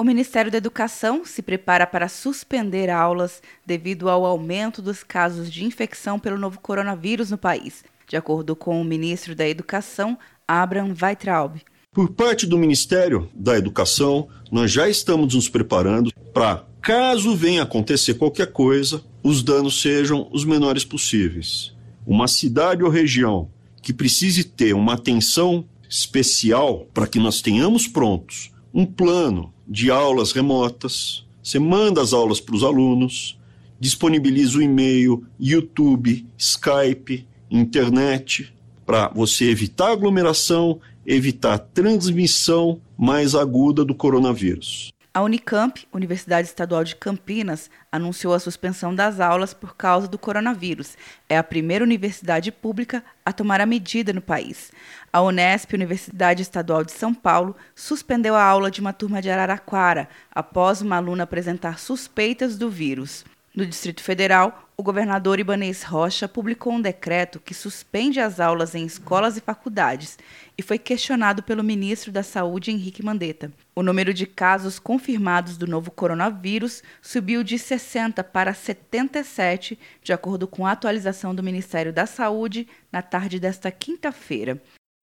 O Ministério da Educação se prepara para suspender aulas devido ao aumento dos casos de infecção pelo novo coronavírus no país, de acordo com o ministro da Educação, Abraham Weitraub. Por parte do Ministério da Educação, nós já estamos nos preparando para, caso venha acontecer qualquer coisa, os danos sejam os menores possíveis. Uma cidade ou região que precise ter uma atenção especial para que nós tenhamos prontos um plano de aulas remotas, você manda as aulas para os alunos, disponibiliza o e-mail, YouTube, Skype, internet, para você evitar aglomeração, evitar transmissão mais aguda do coronavírus. A Unicamp, Universidade Estadual de Campinas, anunciou a suspensão das aulas por causa do coronavírus. É a primeira universidade pública a tomar a medida no país. A Unesp, Universidade Estadual de São Paulo, suspendeu a aula de uma turma de Araraquara após uma aluna apresentar suspeitas do vírus. No Distrito Federal, o governador Ibanez Rocha publicou um decreto que suspende as aulas em escolas e faculdades e foi questionado pelo ministro da Saúde, Henrique Mandetta. O número de casos confirmados do novo coronavírus subiu de 60 para 77, de acordo com a atualização do Ministério da Saúde na tarde desta quinta-feira.